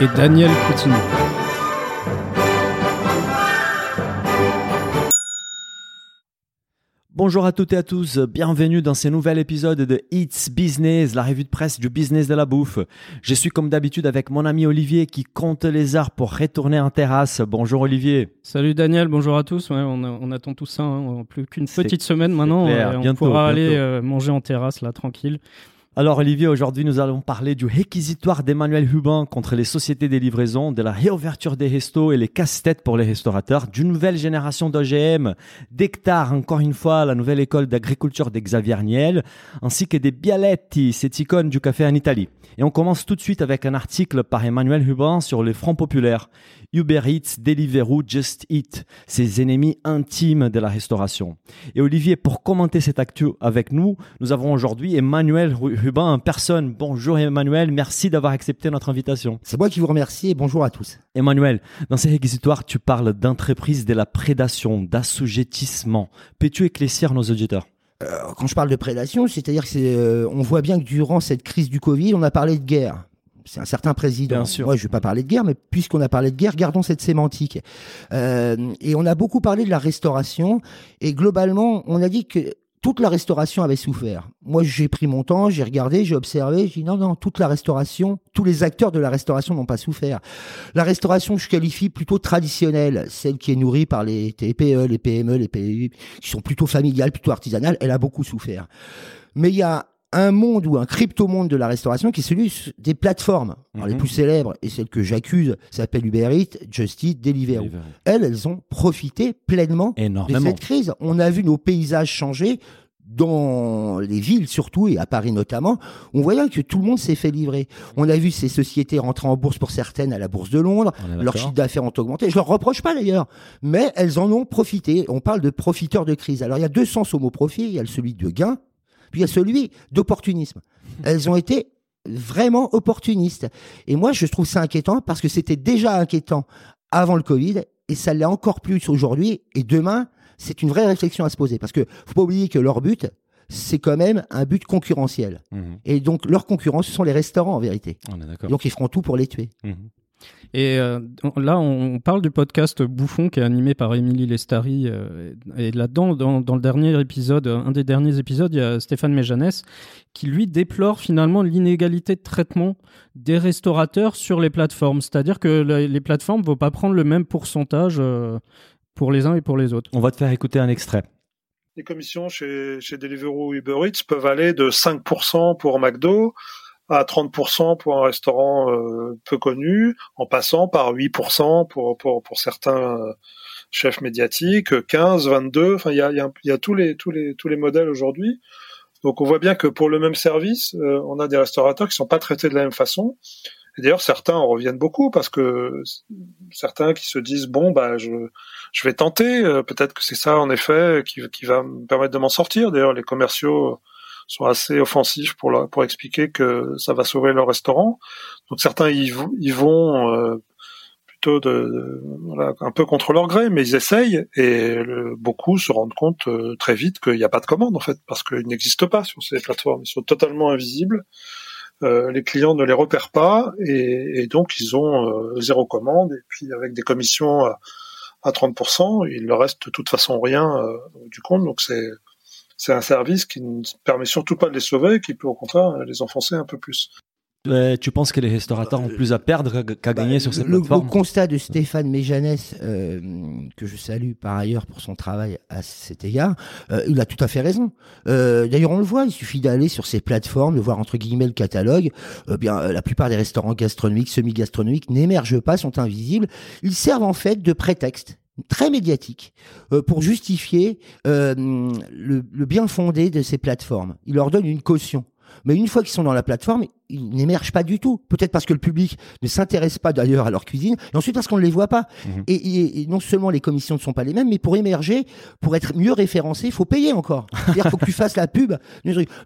Et Daniel Coutinho. Bonjour à toutes et à tous, bienvenue dans ce nouvel épisode de It's Business, la revue de presse du business de la bouffe. Je suis comme d'habitude avec mon ami Olivier qui compte les heures pour retourner en terrasse. Bonjour Olivier. Salut Daniel, bonjour à tous. Ouais, on, attend tout ça. hein. Plus qu'une petite semaine maintenant. clair. on Bientôt, pourra aller euh, manger en terrasse là, tranquille. Alors Olivier, aujourd'hui nous allons parler du réquisitoire d'Emmanuel Hubin contre les sociétés des livraisons, de la réouverture des restos et les casse-têtes pour les restaurateurs, d'une nouvelle génération d'OGM, d'Hectare, encore une fois, la nouvelle école d'agriculture des Xavier Niel, ainsi que des Bialetti, cette icône du café en Italie. Et on commence tout de suite avec un article par Emmanuel Hubin sur les fronts populaires. Uber Eats, Deliveroo, Just Eat, ces ennemis intimes de la restauration. Et Olivier, pour commenter cette actu avec nous, nous avons aujourd'hui Emmanuel Ru- Rubin en personne. Bonjour Emmanuel, merci d'avoir accepté notre invitation. C'est moi qui vous remercie et bonjour à tous. Emmanuel, dans ces réquisitoires, tu parles d'entreprise de la prédation, d'assujettissement. Peux-tu éclaircir nos auditeurs? Alors, quand je parle de prédation, c'est-à-dire que euh, on voit bien que durant cette crise du Covid, on a parlé de guerre. C'est un certain président. Bien sûr. Moi, je vais pas parler de guerre, mais puisqu'on a parlé de guerre, gardons cette sémantique. Euh, et on a beaucoup parlé de la restauration. Et globalement, on a dit que toute la restauration avait souffert. Moi, j'ai pris mon temps, j'ai regardé, j'ai observé, j'ai dit non, non, toute la restauration, tous les acteurs de la restauration n'ont pas souffert. La restauration, je qualifie plutôt traditionnelle, celle qui est nourrie par les TPE, les PME, les PMI, qui sont plutôt familiales, plutôt artisanales, elle a beaucoup souffert. Mais il y a un monde ou un crypto-monde de la restauration qui est celui des plateformes. Alors, les Mhm. plus célèbres et celles que j'accuse s'appellent Uber Eats, Just Eat, Deliveroo. Elles, elles ont profité pleinement de Énormément. cette crise. On a vu nos paysages changer dans les villes surtout et à Paris notamment. On voyait que tout le monde s'est fait livrer. On a vu ces sociétés rentrer en bourse pour certaines à la bourse de Londres. Leurs chiffres d'affaires ont augmenté. Je leur reproche pas d'ailleurs, mais elles en ont profité. On parle de profiteurs de crise. Alors il y a deux sens au mot profit. Il y a celui de gain, puis il y a celui d'opportunisme. Elles ont été vraiment opportunistes. Et moi, je trouve ça inquiétant parce que c'était déjà inquiétant avant le Covid et ça l'est encore plus aujourd'hui. Et demain, c'est une vraie réflexion à se poser parce que faut pas oublier que leur but, c'est quand même un but concurrentiel. Mhm. Et donc, leur concurrence, ce sont les restaurants en vérité. On est d'accord. Donc, ils feront tout pour les tuer. Mhm. Et euh, là, on parle du podcast Bouffon qui est animé par Émilie Lestari. euh, et là-dedans, dans, dans le dernier épisode, euh, un des derniers épisodes, il y a Stéphane Méjanès qui lui déplore finalement l'inégalité de traitement des restaurateurs sur les plateformes. C'est-à-dire que la- les plateformes ne vont pas prendre le même pourcentage euh, pour les uns et pour les autres. On va te faire écouter un extrait. Les commissions chez, chez Deliveroo ou Uber Eats peuvent aller de 5% pour McDo à 30% pour un restaurant euh, peu connu, en passant par 8% pour, pour, pour certains euh, chefs médiatiques, 15, 22, enfin il y a, y a, y a tous, les, tous, les, tous les modèles aujourd'hui. Donc on voit bien que pour le même service, euh, on a des restaurateurs qui sont pas traités de la même façon. Et d'ailleurs certains en reviennent beaucoup parce que certains qui se disent bon bah je je vais tenter. Peut-être que c'est ça, en effet, qui, qui va me permettre de m'en sortir. D'ailleurs, les commerciaux sont assez offensifs pour, leur- pour expliquer que ça va sauver leur restaurant. Donc certains y, vont- euh, plutôt de, voilà, un peu contre leur gré, mais ils essayent et beaucoup se rendent compte euh, très vite qu'il n'y a pas de commande en fait, parce qu'ils n'existent pas sur ces plateformes. Ils sont totalement invisibles. Euh, les clients ne les repèrent pas et, et donc ils ont euh, zéro commande et puis avec des commissions à, à 30%, il leur reste de toute façon rien euh, du compte. Donc c'est c'est un service qui ne permet surtout pas de les sauver, qui peut au contraire les enfoncer un peu plus. Euh, tu penses que les restaurateurs ont plus à perdre qu'à- qu'à gagner sur ces le, le plateformes constat de Stéphane Méjanès, euh, que je salue par ailleurs pour son travail à cet égard, euh, il a tout à fait raison. Euh, D'ailleurs, on le voit, il suffit d'aller sur ces plateformes, de voir entre guillemets le catalogue. Euh, bien, euh, la plupart des restaurants gastronomiques, semi-gastronomiques n'émergent pas, sont invisibles. Ils servent en fait de prétexte très médiatique euh, pour justifier euh, le, bien fondé de ces plateformes. Ils leur donnent une caution. Mais une fois qu'ils sont dans la plateforme, ils n'émergent pas du tout. Peut-être parce que le public ne s'intéresse pas d'ailleurs à leur cuisine, et ensuite parce qu'on ne les voit pas. Mhm. Et, et- et non seulement les commissions ne sont pas les mêmes, mais pour émerger, pour être mieux référencé, il faut payer encore. C'est-à-dire qu'il faut que tu fasses la pub.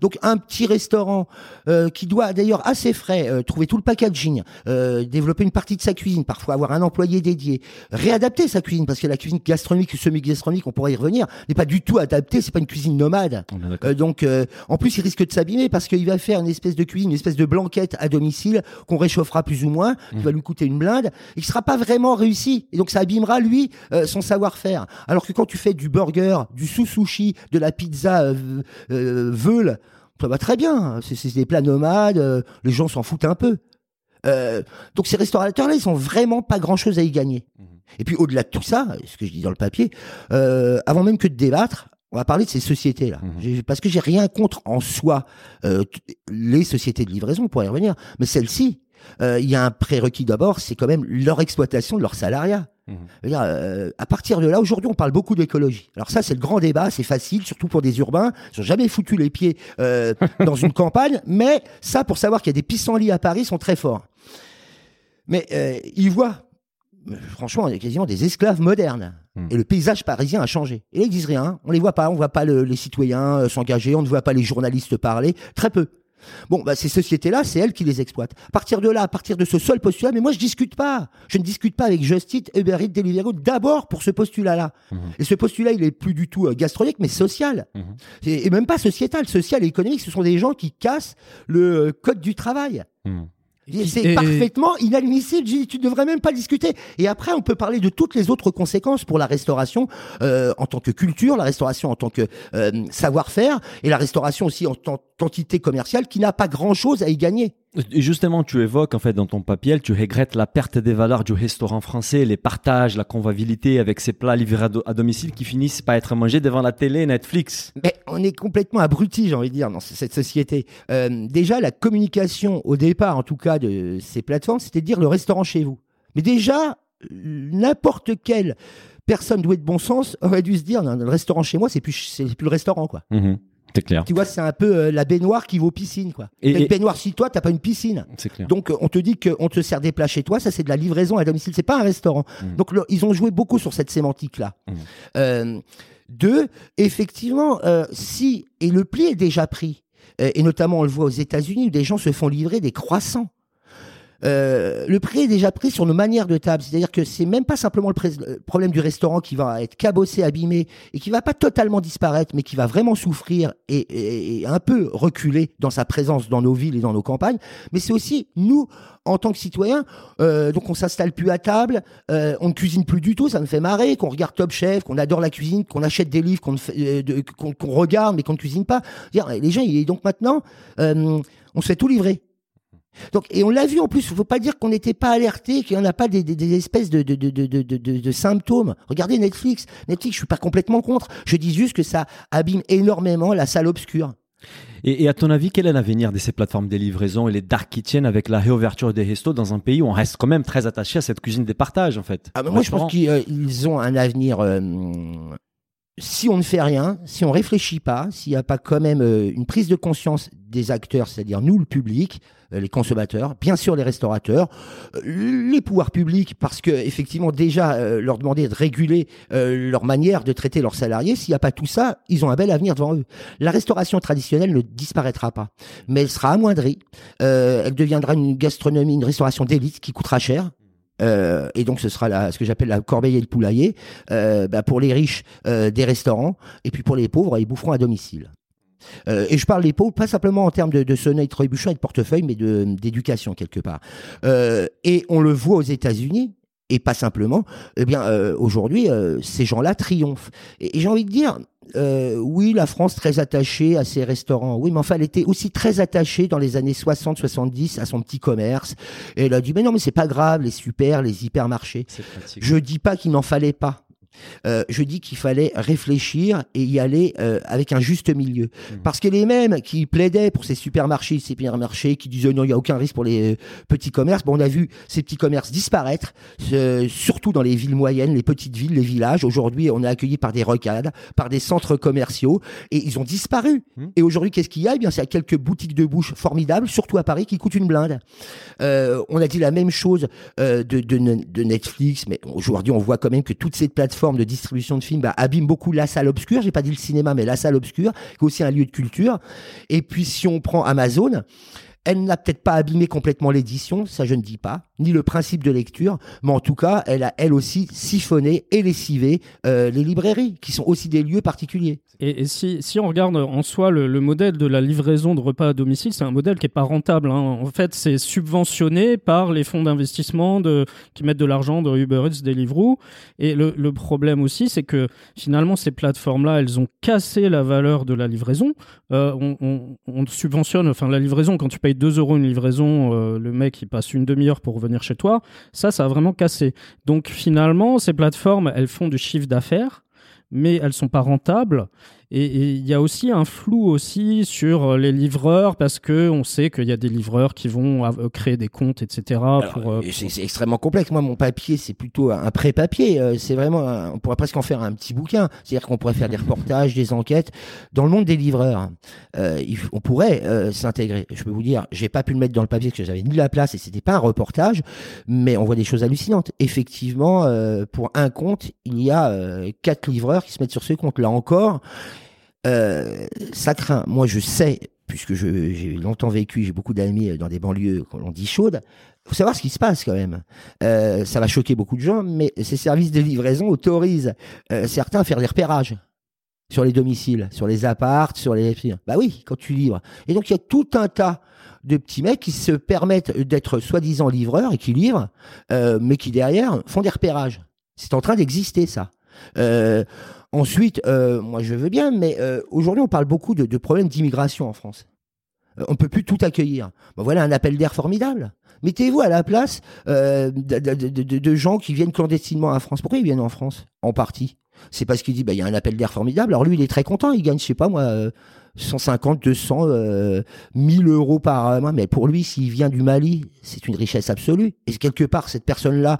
Donc un petit restaurant euh, qui doit d'ailleurs assez frais euh, trouver tout le packaging, euh, développer une partie de sa cuisine, parfois avoir un employé dédié, réadapter sa cuisine parce que la cuisine gastronomique ou semi-gastronomique, on pourrait y revenir, n'est pas du tout adaptée. C'est pas une cuisine nomade. Euh, donc, euh, en plus, il risque de s'abîmer parce qu'il va faire une espèce de cuisine, une espèce de blanquette à domicile qu'on réchauffera plus ou moins, qui va lui coûter une blinde, et qui sera pas vraiment réussi. Et donc, ça abîmera lui euh, son savoir-faire. Alors que quand tu fais du burger, du sous-sushi, de la pizza euh, euh, veule, ça va très bien. C'est des plats nomades, les gens s'en foutent un peu. Donc ces restaurateurs-là, ils ont vraiment pas grand-chose à y gagner. Et puis au-delà de tout ça, ce que je dis dans le papier, avant même que de débattre, on va parler de ces sociétés-là. Mhm. Parce que j'ai rien contre en soi euh, les sociétés de livraison, pour y revenir, mais celles-ci, euh, il y a un prérequis d'abord, c'est quand même leur exploitation de leur salariat. Je veux dire, euh, à partir de là, aujourd'hui, on parle beaucoup d'écologie. Alors ça, c'est le grand débat, c'est facile, surtout pour des urbains. Ils n'ont jamais foutu les pieds dans une campagne, mais ça, pour savoir qu'il y a des pissenlits à Paris, sont très forts. Mais ils voient, franchement, il y a quasiment des esclaves modernes. Hmm. Et le paysage parisien a changé. Et là, ils disent rien. On les voit pas. On voit pas le- les citoyens euh, s'engager. On ne voit pas les journalistes parler. Très peu. Bon, bah, ces sociétés-là, c'est elles qui les exploitent. À partir de là, à partir de ce seul postulat, mais moi, je discute pas. Je ne discute pas avec Just Eat, Uber Eats, Deliveroo, d'abord pour ce postulat-là. Mhm. Et ce postulat, il est plus du tout euh, gastronomique, mais social. Mhm. Et, et même pas sociétal. Social et économique, ce sont des gens qui cassent le euh, code du travail. C'est Et- parfaitement inadmissible. Tu devrais même pas discuter. Et après, on peut parler de toutes les autres conséquences pour la restauration euh, en tant que culture, la restauration en tant que euh, savoir-faire, et la restauration aussi en tant qu'entité commerciale qui n'a pas grand-chose à y gagner. Et justement, tu évoques en fait dans ton papier, tu regrettes la perte des valeurs du restaurant français, les partages, la convivialité avec ces plats livrés à, do- à domicile qui finissent par être mangés devant la télé, Netflix. Mais on est complètement abruti, j'ai envie de dire, dans cette société. Euh, déjà, la communication, au départ, en tout cas, de ces plateformes, c'était de dire le restaurant chez vous. Mais déjà, n'importe quelle personne douée de bon sens aurait dû se dire, non, le restaurant chez moi, c'est plus, plus le restaurant, quoi. Mhm. C'est clair. Tu vois, c'est un peu euh, la baignoire qui vaut piscine, quoi. Et- T'as une et- baignoire chez toi, t'as pas une piscine. C'est clair. Donc, euh, on te dit qu'on te sert des plats chez toi, ça c'est de la livraison à domicile, c'est pas un restaurant. Mhm. Donc, le- ils ont joué beaucoup sur cette sémantique-là. Mhm. Euh, deux, effectivement, si, et le pli est déjà pris, et notamment on le voit aux États-Unis où des gens se font livrer des croissants. Euh, le prix est déjà pris sur nos manières de table, c'est-à-dire que c'est même pas simplement le, problème du restaurant qui va être cabossé, abîmé et qui va pas totalement disparaître, mais qui va vraiment souffrir et, et- et un peu reculer dans sa présence dans nos villes et dans nos campagnes. Mais c'est aussi nous, en tant que citoyens, euh, donc on s'installe plus à table, euh, on ne cuisine plus du tout, ça me fait marrer, qu'on regarde Top Chef, qu'on adore la cuisine, qu'on achète des livres, qu'on fait- euh, qu'on regarde mais qu'on ne cuisine pas. Dire, les gens, il est donc maintenant, euh, on se fait tout livrer. Donc, et on l'a vu en plus, il faut pas dire qu'on n'était pas alerté, qu'il n'y en a pas des, des- des espèces de, symptômes. Regardez Netflix. Netflix, je suis pas complètement contre. Je dis juste que ça abîme énormément la salle obscure. Et, et à ton avis, quel est l'avenir de ces plateformes de livraison et les dark kitchens avec la réouverture des restos dans un pays où on reste quand même très attaché à cette cuisine des partages en fait? Ah, moi, je pense qu'ils euh, ont un avenir. euh, si on ne fait rien, si on réfléchit pas, s'il n'y a pas quand même euh, une prise de conscience des acteurs, c'est-à-dire nous, le public, les consommateurs, bien sûr les restaurateurs, euh, les pouvoirs publics, parce que effectivement déjà euh, leur demander de réguler euh, leur manière de traiter leurs salariés, s'il n'y a pas tout ça, ils ont un bel avenir devant eux. La restauration traditionnelle ne disparaîtra pas, mais elle sera amoindrie. Euh, elle deviendra une gastronomie, une restauration d'élite qui coûtera cher. Euh, et donc ce sera ce que j'appelle la corbeille et le poulailler. Euh, bah, pour les riches, euh, des restaurants, et puis pour les pauvres, ils boufferont à domicile. Euh, et je parle des pauvres, pas simplement en termes de, de sonnerie, de trébuchon et de portefeuille, mais de- d'éducation quelque part. Euh, et on le voit aux États-Unis, et pas simplement. Eh bien, euh, aujourd'hui, euh, ces gens-là triomphent. Et, et j'ai envie de dire, euh, oui, la France très attachée à ses restaurants. Oui, mais enfin, elle était aussi très attachée dans les années 60-70 à son petit commerce. Et elle a dit, mais non, mais c'est pas grave, les super, les hypermarchés. Je dis pas qu'il n'en fallait pas. Euh, je dis qu'il fallait réfléchir et y aller euh, avec un juste milieu. Mhm. Parce que les mêmes qui plaidaient pour ces supermarchés, ces supermarchés, qui disaient non, il n'y a aucun risque pour les euh, petits commerces, bon, on a vu ces petits commerces disparaître, surtout dans les villes moyennes, les petites villes, les villages. Aujourd'hui, on est accueilli par des rocades, par des centres commerciaux, et ils ont disparu. Mhm. Et aujourd'hui, qu'est-ce qu'il y a? Eh bien, c'est quelques boutiques de bouche formidables, surtout à Paris, qui coûtent une blinde. On a dit la même chose de, de, de Netflix, mais aujourd'hui, on voit quand même que toutes ces plateformes de distribution de films bah, abîment beaucoup la salle obscure. J'ai pas dit le cinéma, mais la salle obscure, qui est aussi un lieu de culture. Et puis, si on prend Amazon, elle n'a peut-être pas abîmé complètement l'édition, ça je ne dis pas, ni le principe de lecture, mais en tout cas, elle a elle aussi siphonné et lessivé euh, les librairies, qui sont aussi des lieux particuliers. Et, si, on regarde en soi le, le modèle de la livraison de repas à domicile, c'est un modèle qui est pas rentable. hein. En fait, c'est subventionné par les fonds d'investissement qui mettent de l'argent de Uber Eats, Deliveroo. Et le, problème aussi, c'est que finalement, ces plateformes-là, elles ont cassé la valeur de la livraison. Euh, on subventionne, enfin la livraison, quand tu payes 2 euros une livraison, euh, le mec il passe une demi-heure pour revenir chez toi. Ça, ça a vraiment cassé. Donc finalement, ces plateformes, elles font du chiffre d'affaires, mais elles sont pas rentables. Et il y a aussi un flou aussi sur euh, les livreurs parce que on sait qu'il y a des livreurs qui vont euh, créer des comptes, etc. pour, euh, C'est extrêmement complexe. Moi, mon papier, c'est plutôt un pré-papier. C'est vraiment, un- on pourrait presque en faire un petit bouquin. C'est-à-dire qu'on pourrait faire des reportages, des enquêtes. Dans le monde des livreurs, euh, on pourrait euh, s'intégrer. Je peux vous dire, j'ai pas pu le mettre dans le papier parce que j'avais ni la place et c'était pas un reportage, mais on voit des choses hallucinantes. Effectivement, euh, pour un compte, il y a euh, quatre livreurs qui se mettent sur ce compte. Là encore, euh, ça craint. Moi, je sais, puisque j'ai longtemps vécu, j'ai beaucoup d'amis dans des banlieues qu'on dit chaudes. Faut savoir ce qui se passe quand même. Euh, ça va choquer beaucoup de gens, mais ces services de livraison autorisent euh, certains à faire des repérages sur les domiciles, sur les appartes, sur les. Bah oui, quand tu livres. Et donc il y a tout un tas de petits mecs qui se permettent d'être soi-disant livreurs et qui livrent, euh, mais qui derrière font des repérages. C'est en train d'exister ça. Euh, ensuite, euh, moi je veux bien, mais euh, aujourd'hui on parle beaucoup de, problèmes d'immigration en France. Euh, on peut plus tout accueillir. Ben voilà un appel d'air formidable. Mettez-vous à la place euh, de, gens qui viennent clandestinement en France. Pourquoi ils viennent en France En partie? C'est parce qu'il dit, bah, il y a un appel d'air formidable. Alors lui, il est très content. Il gagne, je sais pas moi, euh, 150, 200, euh, 1000 euros par mois. Mais pour lui, s'il vient du Mali, c'est une richesse absolue. Et quelque part, cette personne-là,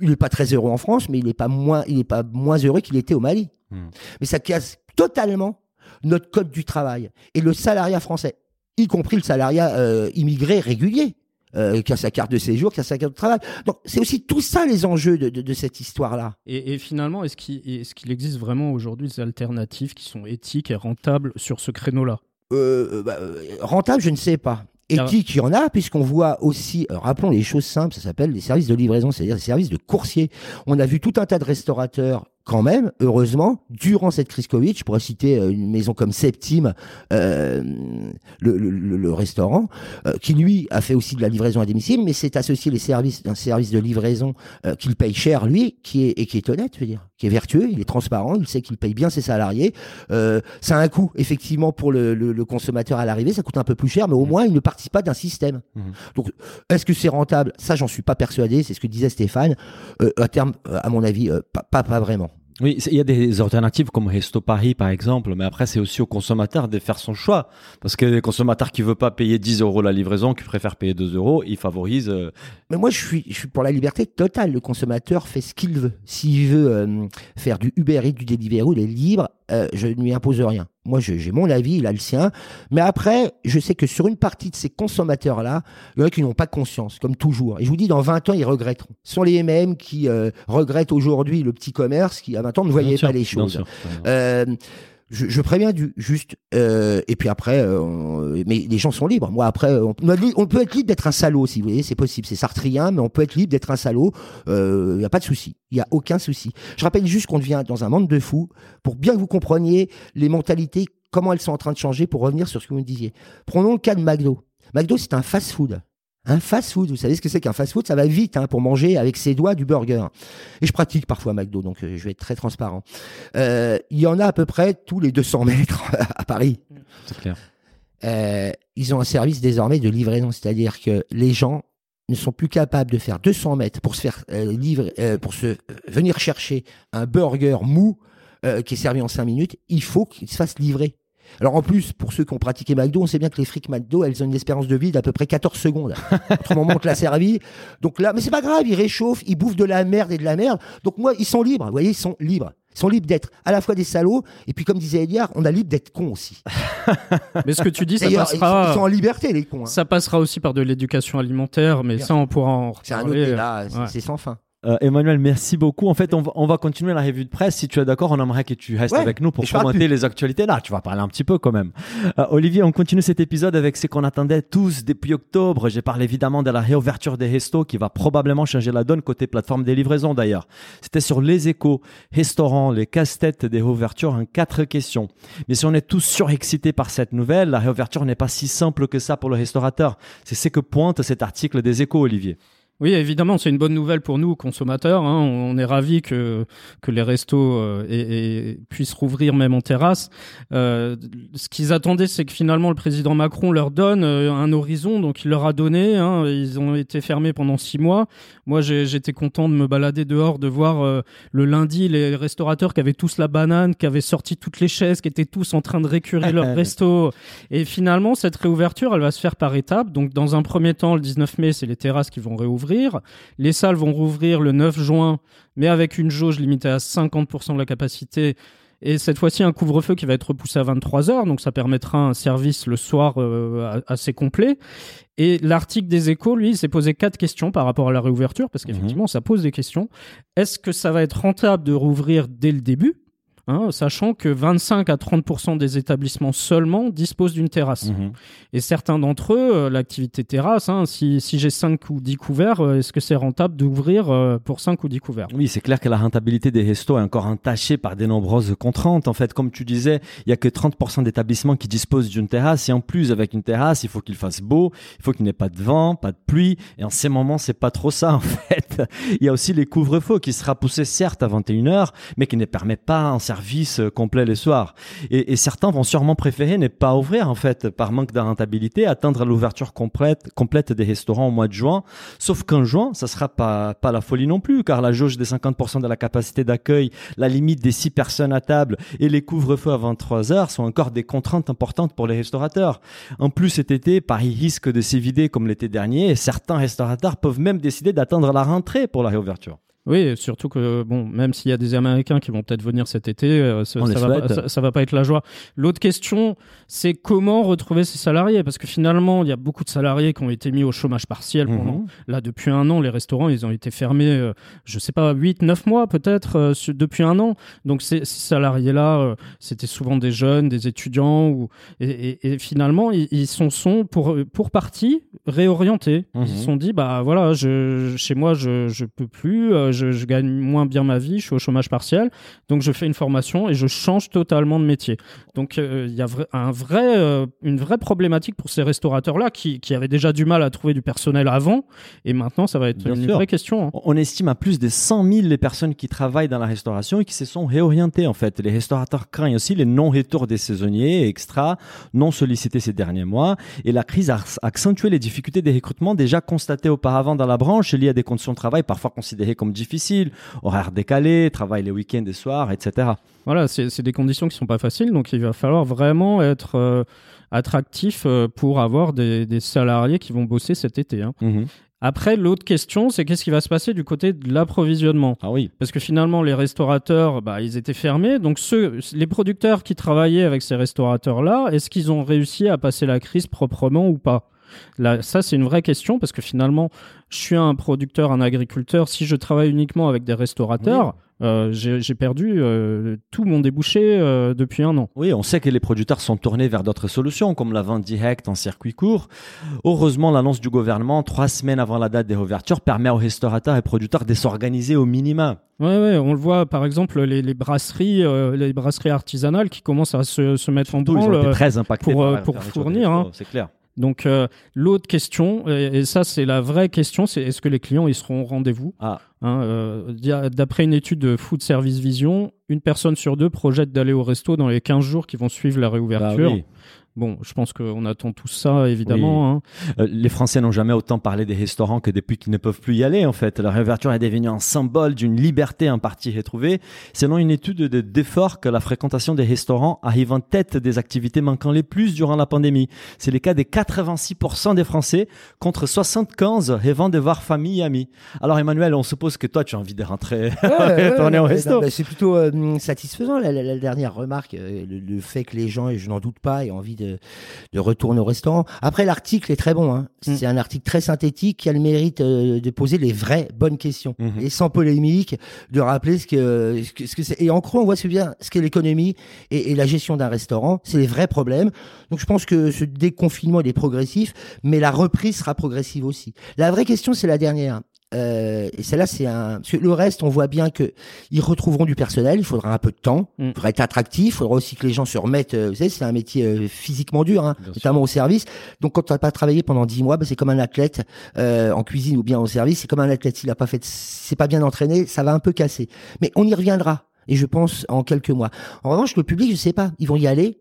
il n'est pas très heureux en France, mais il n'est pas moins, il est pas moins heureux qu'il était au Mali. Hmm. Mais ça casse totalement notre code du travail et le salariat français, y compris le salariat euh, immigré régulier. Euh, qui a sa carte de séjour, qui a sa carte de travail. Donc c'est aussi tout ça les enjeux de, de, de cette histoire-là. Et, et finalement, est-ce qu'il existe vraiment aujourd'hui des alternatives qui sont éthiques et rentables sur ce créneau-là? Euh, bah, rentable, je ne sais pas. Éthique, il y en a, puisqu'on voit aussi, euh, rappelons les choses simples, ça s'appelle des services de livraison, c'est-à-dire des services de coursier. On a vu tout un tas de restaurateurs, quand même, heureusement, durant cette crise Covid, je pourrais citer euh, une maison comme Septime, euh, le, le- le- restaurant, euh, qui lui a fait aussi de la livraison à domicile, mais c'est associé les services d'un service de livraison euh, qu'il paye cher, lui, qui est, et qui est honnête, je veux dire, qui est vertueux, il est transparent, il sait qu'il paye bien ses salariés. Euh, ça a un coût, effectivement, pour le, le- le consommateur à l'arrivée, ça coûte un peu plus cher, mais au moins, il ne participe pas d'un système. Mhm. Donc, est-ce que c'est rentable? Ça, j'en suis pas persuadé, c'est ce que disait Stéphane. Euh, à terme, à mon avis, pas, pas, pas vraiment. Oui, il y a des alternatives comme Resto Paris par exemple, mais après c'est aussi au consommateur de faire son choix. Parce que les consommateurs qui veut pas payer 10 euros la livraison, qui préfère payer 2 euros, ils favorisent. euh, Mais moi, je suis, je suis pour la liberté totale. Le consommateur fait ce qu'il veut. S'il veut euh, faire du Uber Eats, du Deliveroo, il est libre. Euh, je ne lui impose rien. Moi, j'ai mon avis, il a le sien. Mais après, je sais que sur une partie de ces consommateurs-là, il y en a qui n'ont pas conscience, comme toujours. Et je vous dis, dans 20 ans, ils regretteront. Ce sont les mêmes qui euh, regrettent aujourd'hui le petit commerce, qui à 20 ans ne voyaient bien sûr, pas les choses. Euh, je, je préviens du juste. euh, et puis après, euh, mais les gens sont libres. Moi, après, on, peut être libre d'être un salaud, si vous voulez, c'est possible. C'est sartrien, mais on peut être libre d'être un salaud. Il n'y a pas de souci. Il y a aucun souci. Je rappelle juste qu'on devient dans un monde de fous pour bien que vous compreniez les mentalités, comment elles sont en train de changer. Pour revenir sur ce que vous me disiez. Prenons le cas de McDo. McDo, c'est un fast-food. Un fast-food, vous savez ce que c'est qu'un fast-food? Ça va vite hein, pour manger avec ses doigts du burger. Et je pratique parfois McDo, donc euh, je vais être très transparent. Euh, il y en a à peu près tous les 200 mètres à Paris. C'est clair. Euh, ils ont un service désormais de livraison, c'est-à-dire que les gens ne sont plus capables de faire 200 mètres pour se faire euh, livrer, euh, pour se venir chercher un burger mou euh, qui est servi en 5 minutes, il faut qu'il se fasse livrer. Alors en plus, pour ceux qui ont pratiqué McDo, on sait bien que les frites McDo, elles ont une espérance de vie d'à peu près 14 secondes. Entre le moment que l'a servi. Donc là, mais c'est pas grave, ils réchauffent, ils bouffent de la merde et de la merde. Donc moi, ils sont libres, vous voyez, ils sont libres. Ils sont libres d'être à la fois des salauds, et puis comme disait Eliard, on a libre d'être cons aussi. Mais ce que tu dis, ça passera. ils sont en liberté, les cons. hein. Ça passera aussi par de l'éducation alimentaire, mais Bien ça, on pourra en C'est un autre reparler. débat, Ouais. c'est sans fin. Euh, Emmanuel, merci beaucoup. En fait, on va, on va continuer la revue de presse. Si tu es d'accord, on aimerait que tu restes Ouais, avec nous pour commenter les actualités. Là, tu vas parler un petit peu quand même. Euh, Olivier, on continue cet épisode avec ce qu'on attendait tous depuis octobre. J'ai parlé évidemment de la réouverture des restos qui va probablement changer la donne côté plateforme des livraisons d'ailleurs. C'était sur les échos, restaurants, les casse-têtes des réouvertures en quatre questions. Mais si on est tous surexcités par cette nouvelle, la réouverture n'est pas si simple que ça pour le restaurateur. C'est ce que pointe cet article des échos, Olivier. Oui, évidemment, c'est une bonne nouvelle pour nous, consommateurs. hein. On est ravis que, que les restos euh, puissent rouvrir même en terrasse. Euh, ce qu'ils attendaient, c'est que finalement le président Macron leur donne euh, un horizon. Donc il leur a donné. hein. Ils ont été fermés pendant six mois. Moi, j'étais content de me balader dehors, de voir le lundi les restaurateurs qui avaient tous la banane, qui avaient sorti toutes les chaises, qui étaient tous en train de récurer leur resto. Et finalement, cette réouverture, elle va se faire par étapes. Donc, dans un premier temps, le 19 mai, c'est les terrasses qui vont réouvrir. Les salles vont rouvrir le 9 juin, mais avec une jauge limitée à 50% de la capacité. Et cette fois-ci, un couvre-feu qui va être repoussé à 23 heures. Donc, ça permettra un service le soir euh, assez complet. Et l'article des échos, lui, s'est posé quatre questions par rapport à la réouverture, parce qu'effectivement, ça pose des questions. Est-ce que ça va être rentable de rouvrir dès le début? Hein, sachant que 25 à 30% des établissements seulement disposent d'une terrasse. Et certains d'entre eux, euh, l'activité terrasse, hein, si, si j'ai 5 ou 10 couverts, euh, est-ce que c'est rentable d'ouvrir euh, pour 5 ou 10 couverts? Oui, c'est clair que la rentabilité des restos est encore entachée par de nombreuses contraintes. En fait, comme tu disais, il y a que 30% d'établissements qui disposent d'une terrasse. Et en plus, avec une terrasse, il faut qu'il fasse beau, il faut qu'il n'y ait pas de vent, pas de pluie. Et en ces moments, c'est pas trop ça, en fait. Il y a aussi les couvre-feux qui sera poussé certes à 21h, mais qui ne permet pas un service euh, complet les soirs. Et, certains vont sûrement préférer ne pas ouvrir, en fait, par manque de rentabilité, attendre l'ouverture complète, complète des restaurants au mois de juin. Sauf qu'en juin, ça sera pas, pas la folie non plus, car la jauge des 50% de la capacité d'accueil, la limite des 6 personnes à table et les couvre-feux à 23 heures sont encore des contraintes importantes pour les restaurateurs. En plus, cet été, Paris risque de s'évider comme l'été dernier et certains restaurateurs peuvent même décider d'attendre la rentrée pour la réouverture. Oui, surtout que, bon, même s'il y a des Américains qui vont peut-être venir cet été, euh, ça, ça va, pas- ça, ça va pas être la joie. L'autre question, c'est comment retrouver ces salariés? Parce que finalement, il y a beaucoup de salariés qui ont été mis au chômage partiel pendant. Mhm. Là, depuis un an, les restaurants, ils ont été fermés, euh, je sais pas, 8, 9 mois peut-être, euh, depuis un an. Donc, ces, ces salariés-là, euh, c'était souvent des jeunes, des étudiants, ou, et, et- et finalement, ils, ils sont, sont pour, pour partie réorientés. Mhm. Ils se sont dit, bah voilà, je, chez moi, je, je peux plus, je, je gagne moins bien ma vie, je suis au chômage partiel, donc je fais une formation et je change totalement de métier. Donc, euh, il y a un vrai, euh, une vraie problématique pour ces restaurateurs-là qui, qui avaient déjà du mal à trouver du personnel avant, et maintenant, ça va être Bien une sûr. vraie question. hein. On estime à plus de 100 000 les personnes qui travaillent dans la restauration et qui se sont réorientées en fait. Les restaurateurs craignent aussi les non-retours des saisonniers et extras non sollicités ces derniers mois. Et la crise a accentué les difficultés des recrutements déjà constatées auparavant dans la branche liées à des conditions de travail parfois considérées comme difficiles, horaires décalés, travail les week-ends et soirs, etc. Voilà, c'est des conditions qui sont pas faciles, donc il va falloir vraiment être euh, attractif euh, pour avoir des, des salariés qui vont bosser cet été. hein. Mhm. Après, l'autre question, c'est qu'est-ce qui va se passer du côté de l'approvisionnement? Ah oui. Parce que finalement, les restaurateurs, bah, ils étaient fermés. Donc, ceux, les producteurs qui travaillaient avec ces restaurateurs-là, est-ce qu'ils ont réussi à passer la crise proprement ou pas? Là, ça, c'est une vraie question parce que finalement, je suis un producteur, un agriculteur. Si je travaille uniquement avec des restaurateurs, euh, j'ai perdu euh, tout mon débouché euh, depuis un an. Oui, on sait que les producteurs sont tournés vers d'autres solutions, comme la vente directe en circuit court. Heureusement, l'annonce du gouvernement, trois semaines avant la date des réouvertures, permet aux restaurateurs et producteurs de s'organiser au minima. Ouais, ouais, on le voit par exemple les, les brasseries, les brasseries artisanales qui commencent à se, se mettre en ils branle. ont été très impactés pour, pour fournir, hein. C'est clair. Donc euh, l'autre question, et, et ça c'est la vraie question, c'est est-ce que les clients ils seront au rendez-vous Ah. Hein, euh, D'après une étude de Food Service Vision, une personne sur deux projette d'aller au resto dans les 15 jours qui vont suivre la Bah réouverture. oui. Bon, je pense qu'on attend tout ça, évidemment. Hein. Euh, les Français n'ont jamais autant parlé des restaurants que depuis qu'ils ne peuvent plus y aller, en fait. La réouverture est devenue un symbole d'une liberté en partie retrouvée. Selon une étude de Defort, que la fréquentation des restaurants arrive en tête des activités manquant les plus durant la pandémie. C'est le cas des 86% des Français contre 75 rêvant de voir famille et amis. Alors, Emmanuel, on suppose que toi, tu as envie de rentrer, retourner au resto. Bah, c'est plutôt euh, satisfaisant, la, la, dernière remarque, euh, le, le, fait que les gens, et je n'en doute pas, aient envie de de, retourner au restaurant. Après, l'article est très bon. Hein. Mm. C'est un article très synthétique qui a le mérite euh, de poser les vraies bonnes questions mm-hmm. et sans polémique, de rappeler ce que ce que, c'est. Et en gros, on voit bien ce qu'est l'économie et, la gestion d'un restaurant. C'est les vrais problèmes. Donc, je pense que ce déconfinement il est progressif, mais la reprise sera progressive aussi. La vraie question, c'est la dernière. Euh, et celle-là, c'est un. le reste, on voit bien que ils retrouveront du personnel. Il faudra un peu de temps. Il mm. faudra être attractif. Il faudra aussi que les gens se remettent. Euh, vous savez, c'est un métier euh, physiquement dur, hein, notamment au service. Donc, quand tu n'as pas travaillé pendant dix mois, bah, c'est comme un athlète euh, en cuisine ou bien au service. C'est comme un athlète. S'il a pas fait, c'est pas bien entraîné, ça va un peu casser. Mais on y reviendra. Et je pense en quelques mois. En revanche, le public, je sais pas. Ils vont y aller.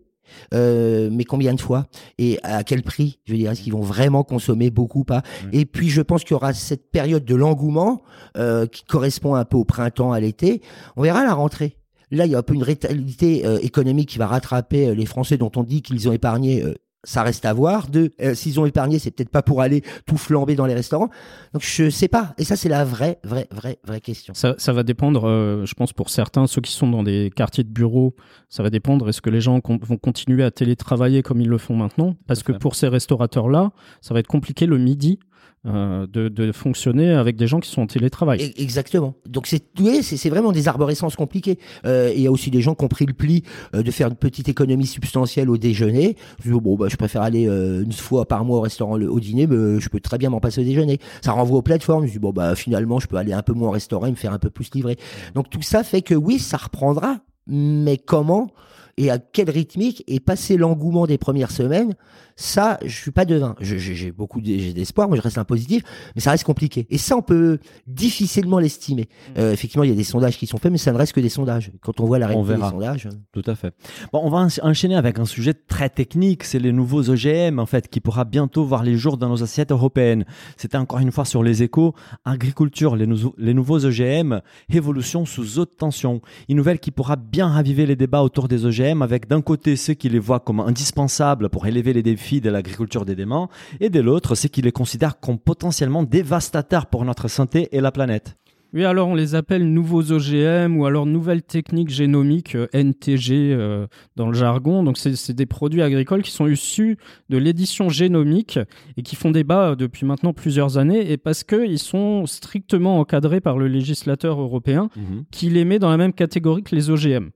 Euh, mais combien de fois et à quel prix Je veux dire, est-ce qu'ils vont vraiment consommer beaucoup pas mmh. Et puis je pense qu'il y aura cette période de l'engouement euh, qui correspond un peu au printemps, à l'été. On verra la rentrée. Là, il y a un peu une réalité euh, économique qui va rattraper les Français dont on dit qu'ils ont épargné ça reste à voir. Deux, euh, s'ils ont épargné, c'est peut-être pas pour aller tout flamber dans les restaurants. Donc je sais pas. Et ça, c'est la vraie, vraie, vraie, vraie question. Ça, ça va dépendre, euh, je pense, pour certains, ceux qui sont dans des quartiers de bureaux, ça va dépendre. Est-ce que les gens vont continuer à télétravailler comme ils le font maintenant? Parce que pour ces restaurateurs-là, ça va être compliqué le midi euh, de, de, fonctionner avec des gens qui sont en télétravail. E-, exactement. Donc c'est c'est vraiment des arborescences compliquées. Euh, il y a aussi des gens qui ont pris le pli euh, de faire une petite économie substantielle au déjeuner. Je bon bah je préfère aller euh, une fois par mois au restaurant au dîner, mais je peux très bien m'en passer au déjeuner. Ça renvoie aux plateformes. Je dis bon bah finalement je peux aller un peu moins au restaurant et me faire un peu plus livrer. Donc tout ça fait que oui, ça reprendra, mais comment et à quelle rythmique et passer l'engouement des premières semaines, ça, je suis pas devin. J'ai beaucoup d'espoir, moi je reste un positif, mais ça reste compliqué. Et ça, on peut difficilement l'estimer. Mm. Euh, effectivement, il y a des sondages qui sont faits, mais ça ne reste que des sondages. Quand on voit la réalité des sondages. Tout à fait. Bon, on va enchaîner avec un sujet très technique, c'est les nouveaux OGM, en fait, qui pourra bientôt voir les jours dans nos assiettes européennes. C'était encore une fois sur les échos. Agriculture, les, les nouveaux OGM, évolution sous haute tension. Une nouvelle qui pourra bien raviver les débats autour des OGM, avec d'un côté ceux qui les voient comme indispensables pour élever les défis de l'agriculture des déments, et de l'autre, c'est qu'ils les considèrent comme potentiellement dévastateurs pour notre santé et la planète. Oui, alors on les appelle nouveaux OGM ou alors nouvelles techniques génomiques, euh, NTG euh, dans le jargon. Donc c'est des produits agricoles qui sont issus de l'édition génomique et qui font débat euh, depuis maintenant plusieurs années et parce qu'ils sont strictement encadrés par le législateur européen mhm. qui les met dans la même catégorie que les OGM.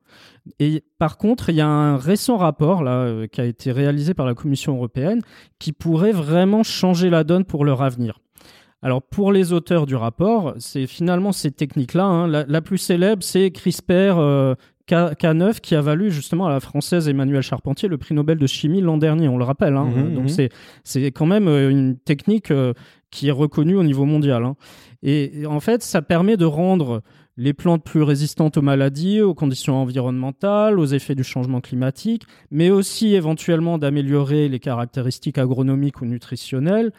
Et par contre, il y a un récent rapport là qui a été réalisé par la Commission européenne qui pourrait vraiment changer la donne pour leur avenir. Alors pour les auteurs du rapport, c'est finalement ces techniques-là. Hein. La, plus célèbre, c'est CRISPR euh, K9 qui a valu justement à la française Emmanuelle Charpentier le prix Nobel de chimie l'an dernier. On le rappelle. Hein. Mmh, Donc mmh. c'est quand même euh, une technique euh, qui est reconnue au niveau mondial. Hein. Et, en fait, ça permet de rendre les plantes plus résistantes aux maladies, aux conditions environnementales, aux effets du changement climatique, mais aussi éventuellement d'améliorer les caractéristiques agronomiques ou nutritionnelles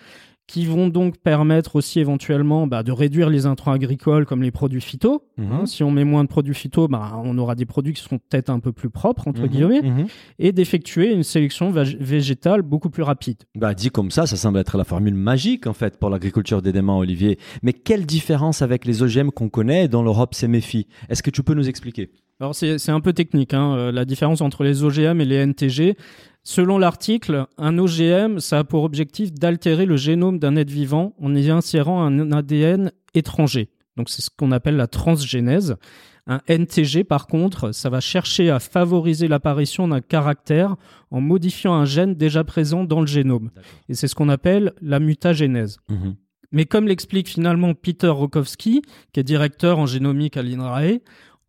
qui vont donc permettre aussi éventuellement bah, de réduire les intrants agricoles comme les produits phyto. Mhm. Hein, si on met moins de produits phyto, bah, on aura des produits qui seront peut-être un peu plus propres, entre mhm. guillemets, mhm. et d'effectuer une sélection végétale beaucoup plus rapide. Bah, dit comme ça, ça semble être la formule magique en fait pour l'agriculture des déments, Olivier. Mais quelle différence avec les OGM qu'on connaît dont l'Europe s'est méfie Est-ce que tu peux nous expliquer? Alors c'est un peu technique, hein, euh, la différence entre les OGM et les NTG. Selon l'article, un OGM, ça a pour objectif d'altérer le génome d'un être vivant en y insérant un ADN étranger. Donc c'est ce qu'on appelle la transgénèse. Un NTG, par contre, ça va chercher à favoriser l'apparition d'un caractère en modifiant un gène déjà présent dans le génome. Et c'est ce qu'on appelle la mutagénèse. Mhm. Mais comme l'explique finalement Peter Rokowski, qui est directeur en génomique à l'INRAE,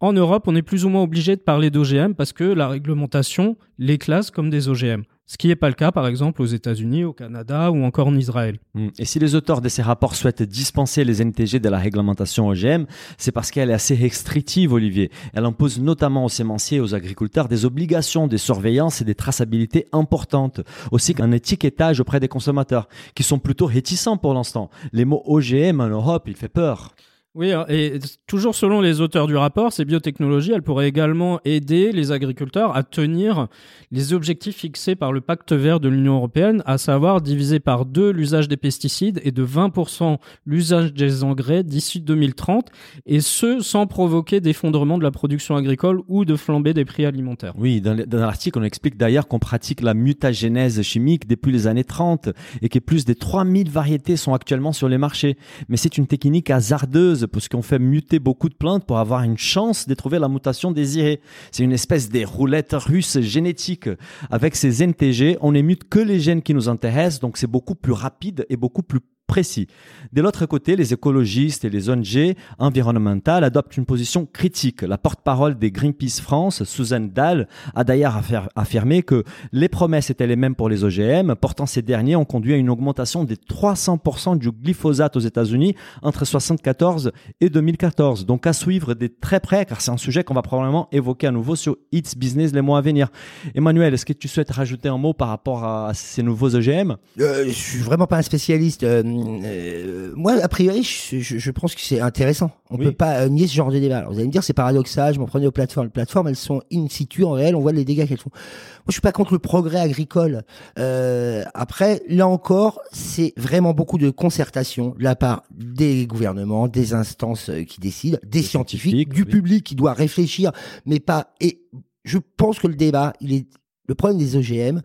en Europe, on est plus ou moins obligé de parler d'OGM parce que la réglementation les classe comme des OGM. Ce qui n'est pas le cas, par exemple, aux États-Unis, au Canada ou encore en Israël. Hmm. Et si les auteurs de ces rapports souhaitent dispenser les NTG de la réglementation OGM, c'est parce qu'elle est assez restrictive, Olivier. Elle impose notamment aux sémenciers et aux agriculteurs des obligations de surveillance et des traçabilités importantes, aussi qu'un étiquetage auprès des consommateurs, qui sont plutôt réticents pour l'instant. Les mots OGM en Europe, il fait peur. Oui, et toujours selon les auteurs du rapport, ces biotechnologies, elles pourraient également aider les agriculteurs à tenir les objectifs fixés par le pacte vert de l'Union européenne, à savoir diviser par deux l'usage des pesticides et de 20% l'usage des engrais d'ici 2030, et ce sans provoquer d'effondrement de la production agricole ou de flambée des prix alimentaires. Oui, dans l'article, on explique d'ailleurs qu'on pratique la mutagénèse chimique depuis les années 30 et que plus de 3000 variétés sont actuellement sur les marchés. Mais c'est une technique hasardeuse parce qu'on fait muter beaucoup de plantes pour avoir une chance de trouver la mutation désirée. C'est une espèce de roulette russe génétique. Avec ces NTG, on n'émute que les gènes qui nous intéressent, donc c'est beaucoup plus rapide et beaucoup plus précis. De l'autre côté, les écologistes et les ONG environnementales adoptent une position critique. La porte-parole des Greenpeace France, Suzanne Dahl, a d'ailleurs affirmé que les promesses étaient les mêmes pour les OGM, pourtant ces derniers ont conduit à une augmentation des 300% du glyphosate aux États-Unis entre 1974 et 2014. Donc à suivre des très près, car c'est un sujet qu'on va probablement évoquer à nouveau sur It's Business les mois à venir. Emmanuel, est-ce que tu souhaites rajouter un mot par rapport à ces nouveaux OGM euh, Je suis vraiment pas un spécialiste. Euh, euh, moi, a priori, je, pense que c'est intéressant. On ne peut pas euh, nier ce genre de débat. vous allez me dire, c'est paradoxal, je m'en prenais aux plateformes. Les plateformes, elles sont in situ, en réel, on voit les dégâts qu'elles font. Moi, je suis pas contre le progrès agricole. Euh, après, là encore, c'est vraiment beaucoup de concertation de la part des gouvernements, des instances qui décident, des, scientifiques, du public qui doit réfléchir, mais pas... Et je pense que le débat, il est... Le problème des OGM,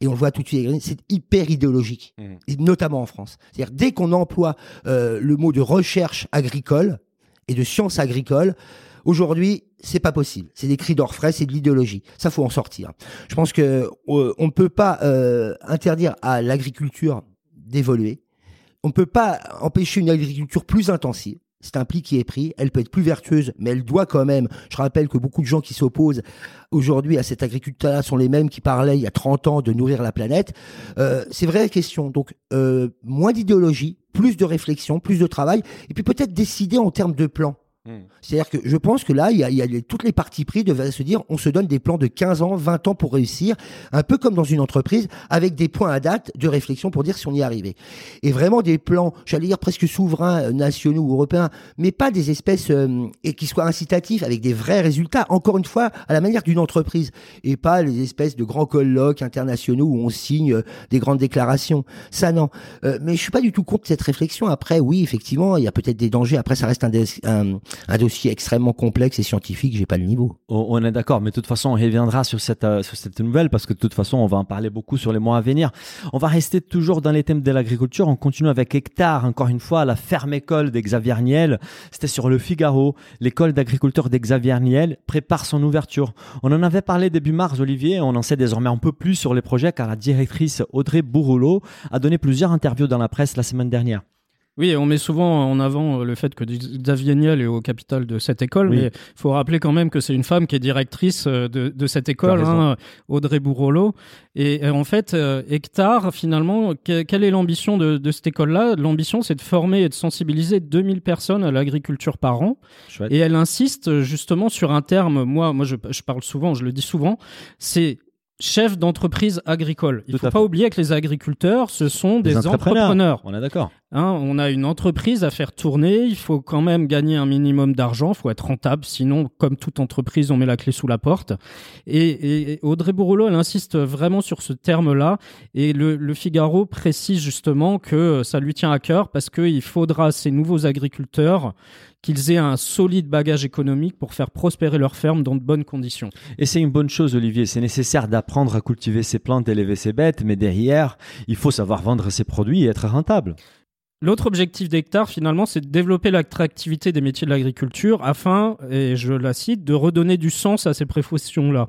et on le voit tout de suite, c'est hyper idéologique, mmh. et notamment en France. C'est-à-dire dès qu'on emploie euh, le mot de recherche agricole et de science agricole, aujourd'hui, c'est pas possible. C'est des cris d'orfraie, c'est de l'idéologie. Ça, faut en sortir. Je pense que euh, on ne peut pas euh, interdire à l'agriculture d'évoluer. On ne peut pas empêcher une agriculture plus intensive c'est un pli qui est pris. Elle peut être plus vertueuse, mais elle doit quand même. Je rappelle que beaucoup de gens qui s'opposent aujourd'hui à cet agriculteur sont les mêmes qui parlaient il y a 30 ans de nourrir la planète. Euh, c'est vraie question. Donc, euh, moins d'idéologie, plus de réflexion, plus de travail, et puis peut-être décider en termes de plan. Hmm. C'est-à-dire que je pense que là, il y a, il y a toutes les parties prises devaient se dire, on se donne des plans de 15 ans, 20 ans pour réussir, un peu comme dans une entreprise, avec des points à date de réflexion pour dire si on y est arrivé. Et vraiment des plans, j'allais dire presque souverains, euh, nationaux ou européens, mais pas des espèces euh, et qui soient incitatifs avec des vrais résultats. Encore une fois, à la manière d'une entreprise et pas les espèces de grands colloques internationaux où on signe euh, des grandes déclarations. Ça non. mais je suis pas du tout contre cette réflexion. Après, oui, effectivement, il y a peut-être des dangers. Après, ça reste un, un un dossier extrêmement complexe et scientifique, j'ai pas le niveau. On est d'accord, mais de toute façon, on reviendra sur cette, euh, sur cette nouvelle parce que de toute façon, on va en parler beaucoup sur les mois à venir. On va rester toujours dans les thèmes de l'agriculture. On continue avec Hectare, encore une fois, la ferme école d'Xavier Niel. C'était sur le Figaro. L'école d'agriculture d'Xavier Niel prépare son ouverture. On en avait parlé début mars, Olivier. On en sait désormais un peu plus sur les projets car la directrice Audrey Bourrelot a donné plusieurs interviews dans la presse la semaine dernière. Oui, on met souvent en avant le fait que Xavier Niel est au capital de cette école, mais il faut rappeler quand même que c'est une femme qui est directrice euh, de, cette école, hein, Audrey Bourrolo. Et euh, en fait, euh, Hectare, finalement, quelle est l'ambition de, cette école-là? L'ambition, c'est de former et de sensibiliser 2000 personnes à l'agriculture par an. Et elle insiste justement sur un terme, moi, moi je, je parle souvent, je le dis souvent, c'est chef d'entreprise agricole. Il ne faut pas oublier que les agriculteurs, ce sont des, entrepreneurs. On est d'accord. Hein, on a une entreprise à faire tourner, il faut quand même gagner un minimum d'argent, il faut être rentable, sinon, comme toute entreprise, on met la clé sous la porte. Et, Audrey Bourrelot, elle insiste vraiment sur ce terme-là, et le, le, Figaro précise justement que ça lui tient à cœur parce qu'il faudra ces nouveaux agriculteurs qu'ils aient un solide bagage économique pour faire prospérer leur ferme dans de bonnes conditions. Et c'est une bonne chose, Olivier. C'est nécessaire d'apprendre à cultiver ses plantes, élever ses bêtes, mais derrière, il faut savoir vendre ses produits et être rentable. L'autre objectif d'Hectare, finalement, c'est de développer l'attractivité des métiers de l'agriculture afin, et je la cite, de redonner du sens à ces professions-là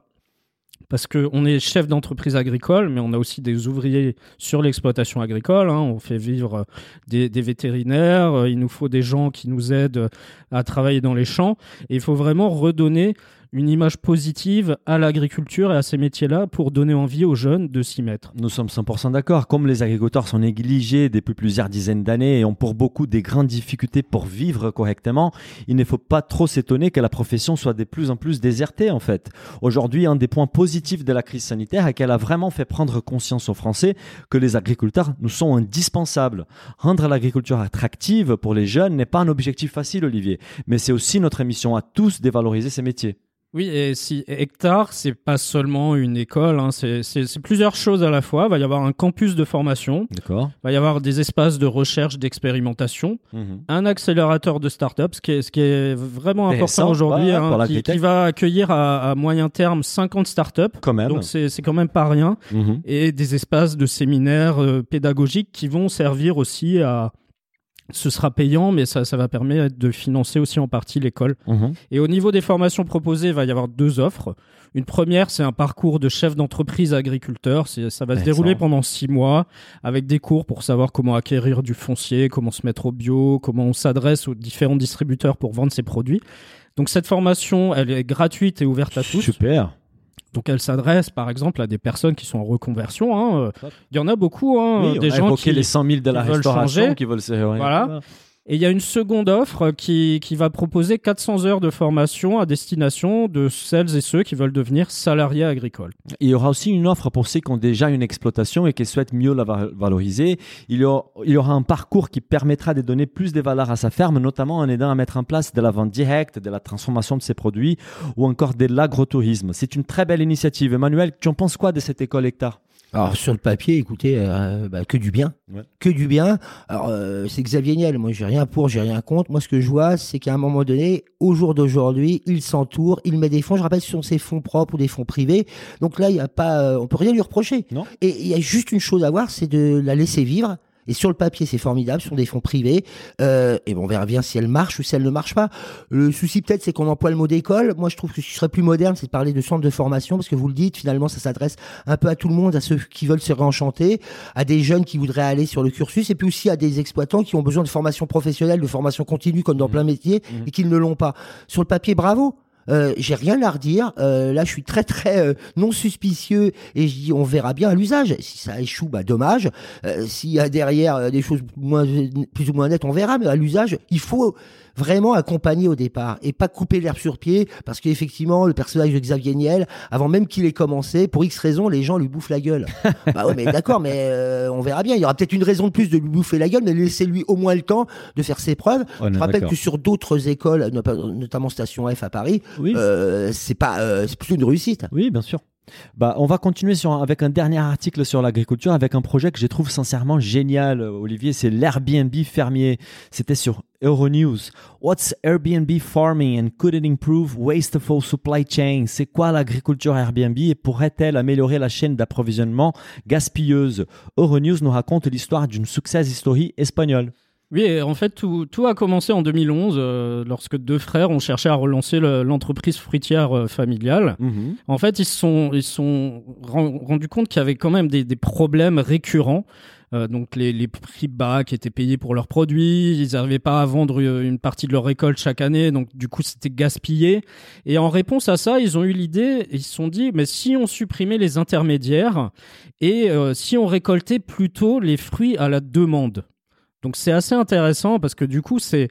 parce qu'on est chef d'entreprise agricole, mais on a aussi des ouvriers sur l'exploitation agricole. Hein. On fait vivre des, vétérinaires, euh, il nous faut des gens qui nous aident à travailler dans les champs. Et il faut vraiment redonner une image positive à l'agriculture et à ces métiers-là pour donner envie aux jeunes de s'y mettre. Nous sommes 100% d'accord. Comme les agriculteurs sont négligés depuis plusieurs dizaines d'années et ont pour beaucoup des grandes difficultés pour vivre correctement, il ne faut pas trop s'étonner que la profession soit de plus en plus désertée en fait. Aujourd'hui, un des points positifs de la crise sanitaire est qu'elle a vraiment fait prendre conscience aux Français que les agriculteurs nous sont indispensables. Rendre l'agriculture attractive pour les jeunes n'est pas un objectif facile, Olivier, mais c'est aussi notre mission à tous dévaloriser ces métiers. Oui, et si Hectare, c'est pas seulement une école, hein, c'est plusieurs choses à la fois. Il va y avoir un campus de formation, D'accord. il va y avoir des espaces de recherche, d'expérimentation, Mhm. un accélérateur de start-up, ce qui est, ce qui est vraiment important aujourd'hui, hein, pour qui, va accueillir à, à moyen terme 50 start-up. Quand même. Donc c'est c'est quand même pas rien. Mhm. Et des espaces de séminaires euh, pédagogiques qui vont servir aussi à... Ce sera payant, mais ça, ça va permettre de financer aussi en partie l'école. Mhm. Et au niveau des formations proposées, il va y avoir deux offres. Une première, c'est un parcours de chef d'entreprise agriculteur. Ça va se dérouler pendant six mois avec des cours pour savoir comment acquérir du foncier, comment se mettre au bio, comment on s'adresse aux différents distributeurs pour vendre ses produits. Donc cette formation, elle est gratuite et ouverte à tous. Super. Donc elle s'adresse par exemple à des personnes qui sont en reconversion. hein. Il y en a beaucoup, hein, Oui, des gens qui, les 100 000 de la restauration changer. qui veulent se réorienter. Voilà. Et il y a une seconde offre qui, qui va proposer 400 heures de formation à destination de celles et ceux qui veulent devenir salariés agricoles. Il y aura aussi une offre pour ceux qui ont déjà une exploitation et qui souhaitent mieux la va- valoriser. Il y, aura, il y aura un parcours qui permettra de donner plus de valeur à sa ferme, notamment en aidant à mettre en place de la vente directe, de la transformation de ses produits ou encore de l'agrotourisme. C'est une très belle initiative. Emmanuel, tu en penses quoi de cette école hectare Alors sur le papier, écoutez, euh, bah, que du bien, Ouais. que du bien. Alors euh, c'est Xavier Niel. Moi, j'ai rien pour, j'ai rien contre. Moi, ce que je vois, c'est qu'à un moment donné, au jour d'aujourd'hui, il s'entoure, il met des fonds. Je rappelle, ce sont ses fonds propres ou des fonds privés. Donc là, il y a pas, euh, on peut rien lui reprocher. Non. Et il y a juste une chose à voir, c'est de la laisser vivre. Et sur le papier, c'est formidable, ce sont des fonds privés. Euh, et bon, on verra bien si elle marche ou si elle ne marche pas. Le souci peut-être, c'est qu'on emploie le mot d'école. Moi, je trouve que ce qui serait plus moderne, c'est de parler de centre de formation, parce que vous le dites, finalement, ça s'adresse un peu à tout le monde, à ceux qui veulent se réenchanter, à des jeunes qui voudraient aller sur le cursus, et puis aussi à des exploitants qui ont besoin de formation professionnelle, de formation continue, comme dans plein métier, Mhm. et qui ne l'ont pas. Sur le papier, bravo. Euh, j'ai rien à redire. Euh, là, je suis très très euh, non suspicieux et je dis on verra bien à l'usage. Si ça échoue, bah dommage. Euh, S'il y a derrière des choses plus ou moins nettes, on verra. Mais à l'usage, il faut vraiment accompagner au départ et pas couper l'herbe sur pied parce qu'effectivement le personnage de Xavier Niel avant même qu'il ait commencé pour X raisons les gens lui bouffent la gueule. Bah ouais mais d'accord mais euh, on verra bien. Il y aura peut-être une raison de plus de lui bouffer la gueule mais laissez-lui au moins le temps de faire ses preuves. Je rappelle que sur d'autres écoles no- notamment Station F à Paris Oui. euh, c'est pas euh, c'est plutôt une réussite. Oui, bien sûr. Bah, on va continuer avec un dernier article sur l'agriculture, avec un projet que je trouve sincèrement génial, euh, Olivier. C'est l'Airbnb fermier. C'était sur Euronews. What's Airbnb farming and could it improve wasteful supply chain? C'est quoi l'agriculture Airbnb et pourrait-elle améliorer la chaîne d'approvisionnement gaspilleuse? Euronews nous raconte l'histoire d'une success story espagnole. Oui, en fait, tout, tout a commencé en 2011, euh, lorsque deux frères ont cherché à relancer le- l'entreprise fruitière euh, familiale. En fait, ils se sont, ils sont ren- rendus compte qu'il y avait quand même des, des problèmes récurrents. Euh, donc les, les prix bas qui étaient payés pour leurs produits, ils n'arrivaient pas à vendre euh, une partie de leur récolte chaque année, donc du coup c'était gaspillé. Et en réponse à ça, ils ont eu l'idée, ils se sont dit, mais si on supprimait les intermédiaires et euh, si on récoltait plutôt les fruits à la demande? Donc c'est assez intéressant parce que du coup c'est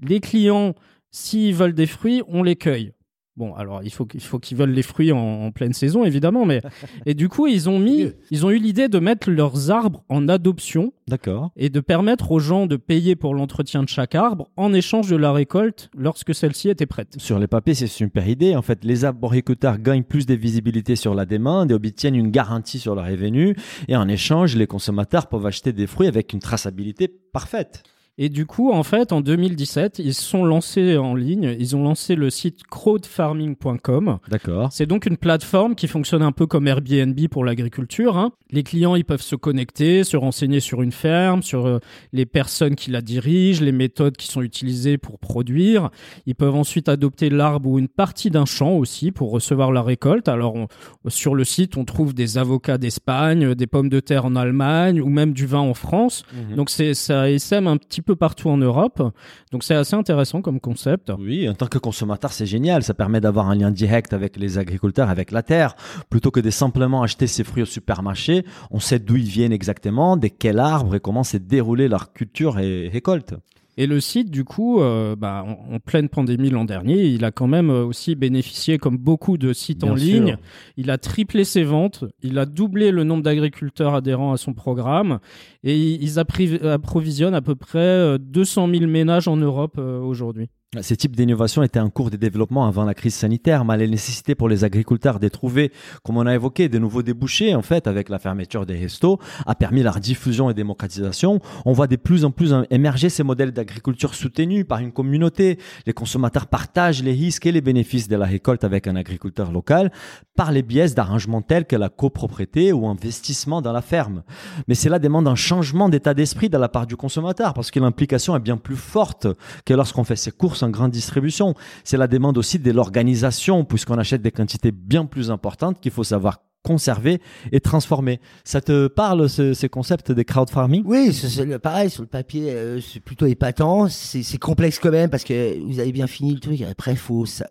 les clients, s'ils veulent des fruits, on les cueille. Bon, alors il faut, qu'il faut qu'ils veulent les fruits en, en pleine saison, évidemment, mais et du coup ils ont mis, ils ont eu l'idée de mettre leurs arbres en adoption D'accord. et de permettre aux gens de payer pour l'entretien de chaque arbre en échange de la récolte lorsque celle-ci était prête. Sur les papiers, c'est une super idée. En fait, les arboriculteurs gagnent plus de visibilité sur la demande et obtiennent une garantie sur leur revenu. Et en échange, les consommateurs peuvent acheter des fruits avec une traçabilité parfaite. Et du coup, en fait, en 2017, ils se sont lancés en ligne. Ils ont lancé le site crowdfarming.com. D'accord. C'est donc une plateforme qui fonctionne un peu comme Airbnb pour l'agriculture. hein. Les clients, ils peuvent se connecter, se renseigner sur une ferme, sur euh, les personnes qui la dirigent, les méthodes qui sont utilisées pour produire. Ils peuvent ensuite adopter l'arbre ou une partie d'un champ aussi pour recevoir la récolte. Alors, on- sur le site, on trouve des avocats d'Espagne, des pommes de terre en Allemagne ou même du vin en France. Donc, c'est ça essaime un petit peu partout en Europe. Donc c'est assez intéressant comme concept. Oui, en tant que consommateur, c'est génial. Ça permet d'avoir un lien direct avec les agriculteurs, avec la terre, plutôt que de simplement acheter ses fruits au supermarché. On sait d'où ils viennent exactement, de quel arbre et comment s'est déroulée leur culture et récolte. Et le site, du coup, euh, bah, en, en pleine pandémie l'an dernier, il a quand même euh, aussi bénéficié, comme beaucoup de sites Bien en sûr. ligne, il a triplé ses ventes, il a doublé le nombre d'agriculteurs adhérents à son programme, et ils approvisionnent à peu près euh, 200 000 ménages en Europe euh, aujourd'hui. Ces types d'innovations étaient en cours de développement avant la crise sanitaire, mais la nécessité pour les agriculteurs de trouver, comme on a évoqué, de nouveaux débouchés, en fait, avec la fermeture des restos, a permis leur diffusion et démocratisation. On voit de plus en plus émerger ces modèles d'agriculture soutenus par une communauté. Les consommateurs partagent les risques et les bénéfices de la récolte avec un agriculteur local par les biais d'arrangements tels que la copropriété ou investissement dans la ferme. Mais cela demande un changement d'état d'esprit de la part du consommateur parce que l'implication est bien plus forte que lorsqu'on fait ses courses en grande distribution. C'est la demande aussi de l'organisation puisqu'on achète des quantités bien plus importantes qu'il faut savoir conserver et transformer. Ça te parle ce- ces concepts des crowd farming Oui, c'est pareil, sur le papier, euh, c'est plutôt épatant. C'est complexe quand même parce que vous avez bien fini le truc. Après, faut ça.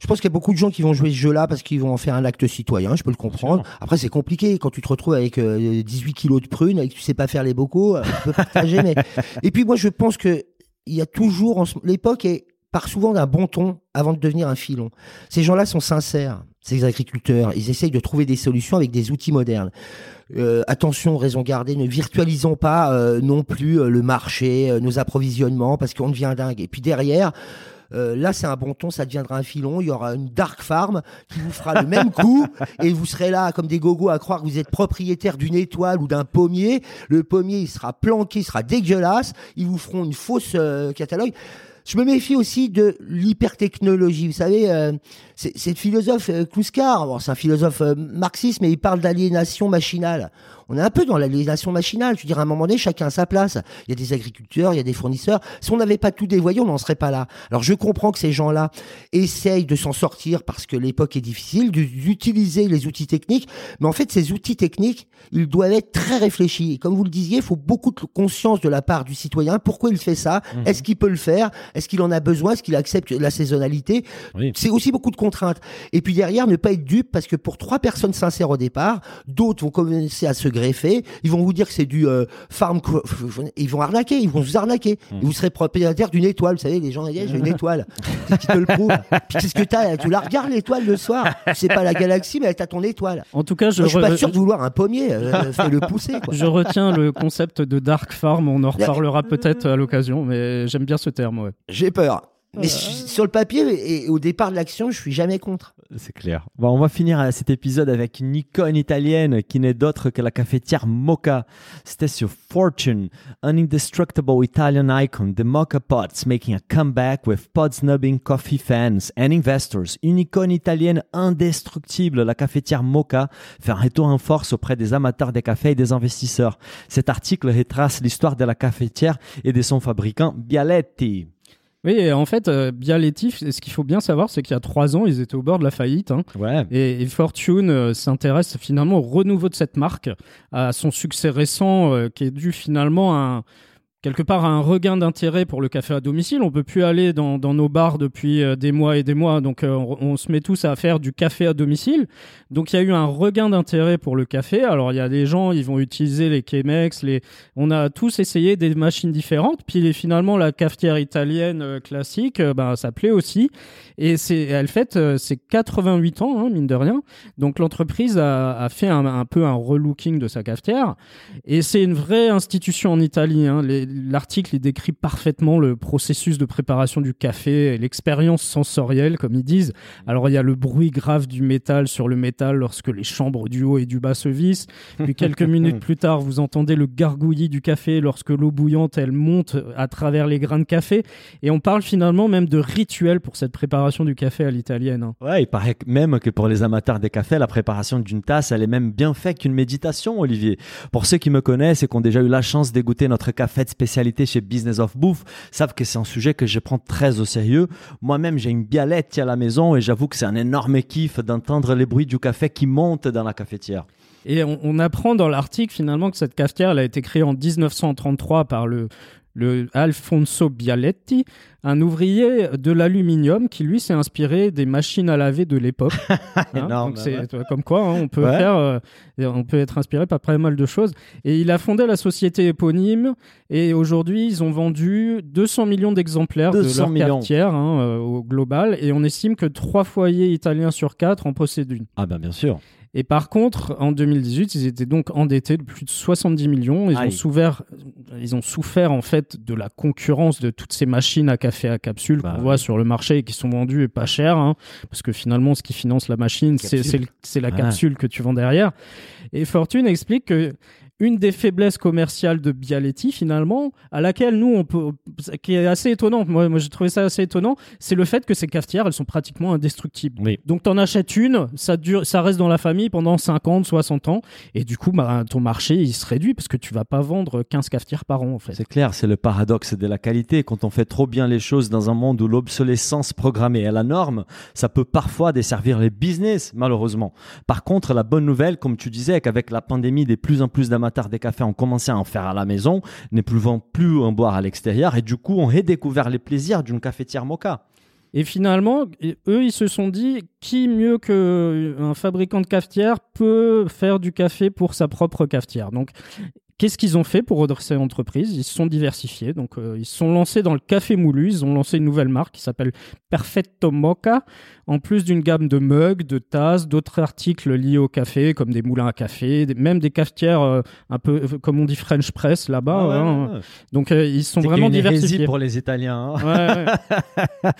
Je pense qu'il y a beaucoup de gens qui vont jouer ce jeu-là parce qu'ils vont en faire un acte citoyen, je peux le comprendre. Après, c'est compliqué quand tu te retrouves avec euh, 18 kilos de prunes et que tu sais pas faire les bocaux, euh, tu peux partager. mais... Et puis moi, je pense que il y a toujours, l'époque part souvent d'un bon ton avant de devenir un filon. Ces gens-là sont sincères, ces agriculteurs. Ils essayent de trouver des solutions avec des outils modernes. Euh, attention, raison gardée, ne virtualisons pas euh, non plus euh, le marché, nos approvisionnements, parce qu'on devient dingue. Et puis derrière, euh, là, c'est un bon ton, ça deviendra un filon. Il y aura une dark farm qui vous fera le même coup et vous serez là comme des gogos à croire que vous êtes propriétaire d'une étoile ou d'un pommier. Le pommier, il sera planqué, il sera dégueulasse. Ils vous feront une fausse euh, catalogue. Je me méfie aussi de l'hypertechnologie. Vous savez, euh, c'est le philosophe euh, Kluskar. Bon, c'est un philosophe euh, marxiste, mais il parle d'aliénation machinale. On est un peu dans l'aliénation machinale. Je veux dire, à un moment donné, chacun a sa place. Il y a des agriculteurs, il y a des fournisseurs. Si on n'avait pas tout dévoyé, on n'en serait pas là. Alors, je comprends que ces gens-là essayent de s'en sortir parce que l'époque est difficile, d'utiliser les outils techniques. Mais en fait, ces outils techniques, ils doivent être très réfléchis. Et comme vous le disiez, il faut beaucoup de conscience de la part du citoyen. Pourquoi il fait ça? Est-ce qu'il peut le faire? Est-ce qu'il en a besoin? Est-ce qu'il accepte la saisonnalité? Oui. C'est aussi beaucoup de contraintes. Et puis derrière, ne pas être dupe parce que pour trois personnes sincères au départ, d'autres vont commencer à se greffer. Ils vont vous dire que c'est du euh, farm. Ils vont arnaquer. Ils vont vous arnaquer. Et vous serez propriétaire d'une étoile. Vous savez, les gens disent j'ai une étoile. Qui te le prouve Puis qu'est-ce que t'as Tu la regardes l'étoile le soir. C'est pas la galaxie, mais t'as ton étoile. En tout cas, je, Moi, je suis pas sûr de vouloir un pommier. Euh, Fais-le pousser. Quoi. je retiens le concept de Dark Farm. On en reparlera peut-être à l'occasion, mais j'aime bien ce terme. Ouais. J'ai peur. Mais su- sur le papier et au départ de l'action, je suis jamais contre. C'est clair. Bon, on va finir euh, cet épisode avec une icône italienne qui n'est d'autre que la cafetière Mocha. C'était sur Fortune, an indestructible Italian icon, the Mocha Pots making a comeback with pod snubbing coffee fans and investors. Une icône italienne indestructible, la cafetière Mocha fait un retour en force auprès des amateurs des cafés et des investisseurs. Cet article retrace l'histoire de la cafetière et de son fabricant Bialetti. Oui, et en fait, euh, Bialetti, ce qu'il faut bien savoir, c'est qu'il y a trois ans, ils étaient au bord de la faillite. hein. Ouais. Et, et Fortune euh, s'intéresse finalement au renouveau de cette marque, à son succès récent euh, qui est dû finalement à un- quelque part un regain d'intérêt pour le café à domicile. On peut plus aller dans, nos bars depuis euh, des mois et des mois, donc euh, on, se met tous à faire du café à domicile. Donc il y a eu un regain d'intérêt pour le café. Alors il y a des gens, ils vont utiliser les Chemex, les... on a tous essayé des machines différentes. Puis finalement la cafetière italienne euh, classique, ben, ça plaît aussi. Et c'est, elle fête ses 88 ans, hein, mine de rien. Donc l'entreprise a, fait un, peu un relooking de sa cafetière. Et c'est une vraie institution en Italie. hein. L'article il décrit parfaitement le processus de préparation du café et l'expérience sensorielle, comme ils disent. Alors il y a le bruit grave du métal sur le métal lorsque les chambres du haut et du bas se vissent. Puis quelques minutes plus tard, vous entendez le gargouillis du café lorsque l'eau bouillante elle monte à travers les grains de café. Et on parle finalement même de rituel pour cette préparation du café à l'italienne. hein. Ouais, il paraît même que pour les amateurs des cafés, la préparation d'une tasse, elle est même bien faite qu'une méditation, Olivier. Pour ceux qui me connaissent et qui ont déjà eu la chance d'égoutter notre café de spécialité chez Business of Bouffe, savent que c'est un sujet que je prends très au sérieux. Moi-même, j'ai une bialette à la maison et j'avoue que c'est un énorme kiff d'entendre les bruits du café qui montent dans la cafetière. Et on, on apprend dans l'article finalement que cette cafetière elle a été créée en 1933 par le le Alfonso Bialetti, un ouvrier de l'aluminium qui lui s'est inspiré des machines à laver de l'époque. Hein, c'est ouais. vois, comme quoi hein, on peut Ouais. faire, euh, on peut être inspiré par pas mal de choses. Et il a fondé la société éponyme et aujourd'hui ils ont vendu 200 millions d'exemplaires de 200 leur millions. hein, euh, au global et on estime que trois foyers italiens sur quatre en possèdent une. Ah ben bien sûr. Et par contre, en 2018, ils étaient donc endettés de plus de 70 millions. Ils ont souffert, ils ont souffert en fait de la concurrence de toutes ces machines à café à capsule Bah qu'on oui. voit sur le marché et qui sont vendues et pas chères, hein, parce que finalement, ce qui finance la machine, c'est la Ouais. capsule que tu vends derrière. Et Fortune explique que une des faiblesses commerciales de Bialetti, finalement, à laquelle nous, on peut, qui est assez étonnante, moi, moi j'ai trouvé ça assez étonnant, c'est le fait que ces cafetières, elles sont pratiquement indestructibles. Oui. Donc, t'en achètes une, ça dure, ça reste dans la famille pendant 50, 60 ans, et du coup, bah, ton marché, il se réduit parce que tu vas pas vendre 15 cafetières par an, en fait. C'est clair, c'est le paradoxe de la qualité. Quand on fait trop bien les choses dans un monde où l'obsolescence programmée est la norme, ça peut parfois desservir les business, malheureusement. Par contre, la bonne nouvelle, comme tu disais, qu'avec la pandémie, de plus en plus d'amateurs des cafés ont commencé à en faire à la maison, ne pouvant plus en boire à l'extérieur, et du coup, on redécouvert les plaisirs d'une cafetière mocha. Et finalement, eux, ils se sont dit qui mieux qu'un fabricant de cafetière peut faire du café pour sa propre cafetière? Donc, qu'est-ce qu'ils ont fait pour redresser l'entreprise? Ils se sont diversifiés. Donc, euh, ils se sont lancés dans le café moulu. Ils ont lancé une nouvelle marque qui s'appelle Perfetto Mocha. En plus d'une gamme de mugs, de tasses, d'autres articles liés au café, comme des moulins à café, des- même des cafetières euh, un peu, euh, comme on dit, French press là-bas. Ah hein. ouais, ouais. Donc, euh, ils sont vraiment diversifiés. pour les Italiens. hein. Ouais,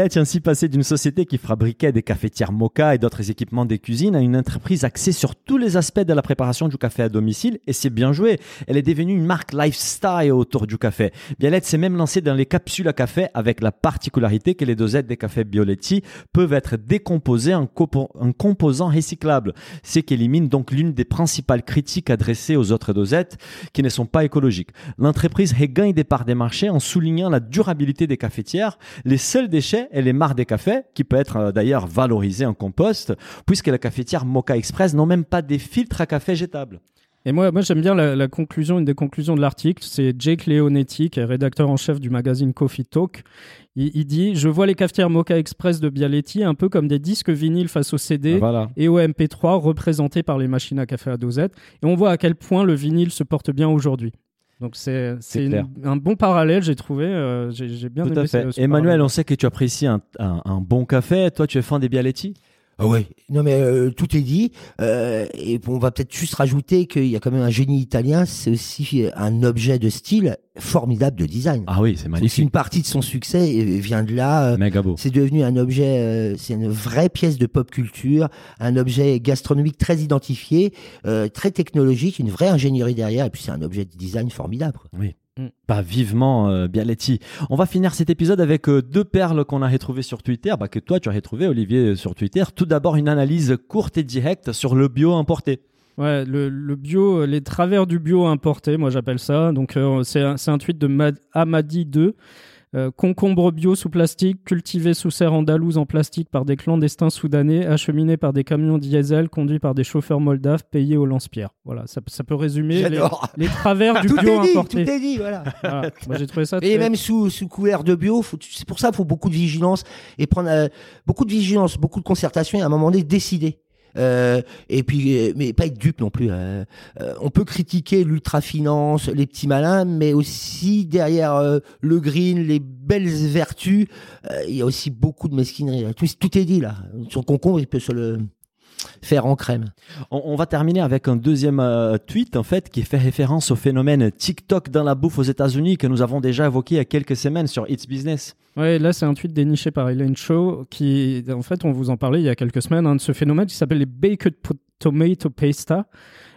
est ainsi passé d'une société qui fabriquait des cafetières mocha et d'autres équipements des cuisines à une entreprise axée sur tous les aspects de la préparation du café à domicile et c'est bien joué. Elle est devenue une marque lifestyle autour du café. Bialette s'est même lancée dans les capsules à café avec la particularité que les dosettes des cafés Bioletti peuvent être décomposées en, compo- en composants recyclables, ce qui élimine donc l'une des principales critiques adressées aux autres dosettes qui ne sont pas écologiques. L'entreprise regagne des parts des marchés en soulignant la durabilité des cafetières les seuls déchets et les marcs des cafés, qui peut être euh, d'ailleurs valorisé en compost, puisque la cafetière Mocha Express n'ont même pas des filtres à café jetables. Et moi, moi j'aime bien la, la conclusion, une des conclusions de l'article. C'est Jake Leonetti, qui est rédacteur en chef du magazine Coffee Talk. Il, il dit Je vois les cafetières Mocha Express de Bialetti un peu comme des disques vinyles face au CD Voilà. et au MP3 représentés par les machines à café à dosette. Et on voit à quel point le vinyle se porte bien aujourd'hui. Donc c'est un bon parallèle, j'ai trouvé. euh, j'ai bien Tout aimé à fait. ce- ce Emmanuel, parallèle. on sait que tu apprécies un, un- un bon café. Toi, tu es fan des Bialetti? Ah ouais. Non mais euh, tout est dit. Euh, et on va peut-être juste rajouter qu'il y a quand même un génie italien. C'est aussi un objet de style formidable de design. Ah oui, c'est C'est une magnifique. partie de son succès vient de là. euh, Méga beau. C'est devenu un objet, euh, c'est une vraie pièce de pop culture, un objet gastronomique très identifié, euh, très technologique, une vraie ingénierie derrière, et puis c'est un objet de design formidable. quoi. Pas vivement euh, Bialetti. On va finir cet épisode avec euh, deux perles qu'on a retrouvées sur Twitter, bah, que toi tu as retrouvé Olivier euh, sur Twitter. Tout d'abord une analyse courte et directe sur le bio importé. Ouais, le, le bio, euh, les travers du bio importé, moi j'appelle ça. Donc euh, c'est un, tweet de Mad- Amadi2. Euh, concombre bio sous plastique, cultivé sous serre andalouse en plastique par des clandestins soudanais, acheminé par des camions diesel, conduits par des chauffeurs moldaves, payés au lance-pierre. Voilà, ça, ça peut résumer les, travers du Tout bio est dit, tout importé. est dit, voilà. Voilà. Moi j'ai trouvé ça Et très- même sous, sous couvert de bio, c'est pour ça qu'il faut beaucoup de vigilance et prendre euh, beaucoup de vigilance, beaucoup de concertation et à un moment donné décider. Euh, et puis, euh, mais pas être dupe non plus. euh. Euh, on peut critiquer l'ultra-finance, les petits malins, mais aussi derrière euh, le green, les belles vertus, euh, il y a aussi beaucoup de mesquinerie. Tout, tout est dit là. Son concombre, il peut se le faire en crème. On, on va terminer avec un deuxième euh, tweet en fait qui fait référence au phénomène TikTok dans la bouffe aux États-Unis que nous avons déjà évoqué il y a quelques semaines sur It's Business. Ouais, là c'est un tweet déniché par Elaine Shaw qui, en fait, on vous en parlait il y a quelques semaines, hein, de ce phénomène qui s'appelle les baked tomato pasta.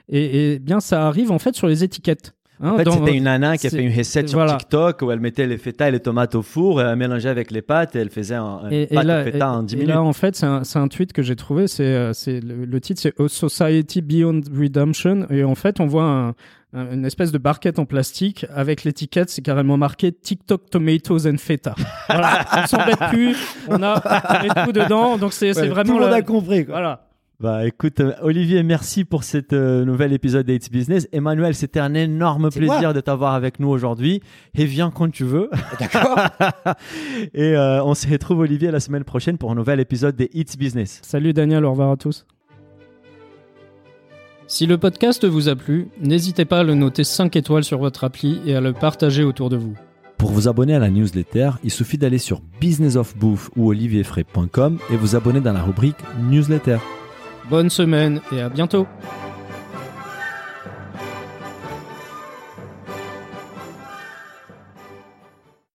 Et, et bien ça arrive en fait sur les étiquettes. En fait, c'était une nana qui a fait une recette sur voilà. TikTok où elle mettait les feta et les tomates au four, et elle mélangeait avec les pâtes et elle faisait un, Et, et pâte là, de feta et- en 10 et minutes. là, en fait, c'est un, tweet que j'ai trouvé. C'est, euh, le, le titre, c'est A Society Beyond Redemption. Et en fait, on voit un- un- une espèce de barquette en plastique avec l'étiquette, c'est carrément marqué TikTok Tomatoes and Feta. Voilà, on s'embête plus. On a, on met tout dedans. Donc c'est, c'est Ouais, vraiment tout le monde la- a compris. quoi. Voilà. Bah écoute, euh, Olivier, merci pour cet euh, nouvel épisode d'Aits Business. Emmanuel, c'était un énorme plaisir moi. de t'avoir avec nous aujourd'hui. Et viens quand tu veux. D'accord Et euh, on se retrouve, Olivier, la semaine prochaine pour un nouvel épisode des It's Business. Salut Daniel, au revoir à tous. Si le podcast vous a plu, n'hésitez pas à le noter 5 étoiles sur votre appli et à le partager autour de vous. Pour vous abonner à la newsletter, il suffit d'aller sur businessofbouffe ou olivierfray.com et vous abonner dans la rubrique newsletter. Bonne semaine et à bientôt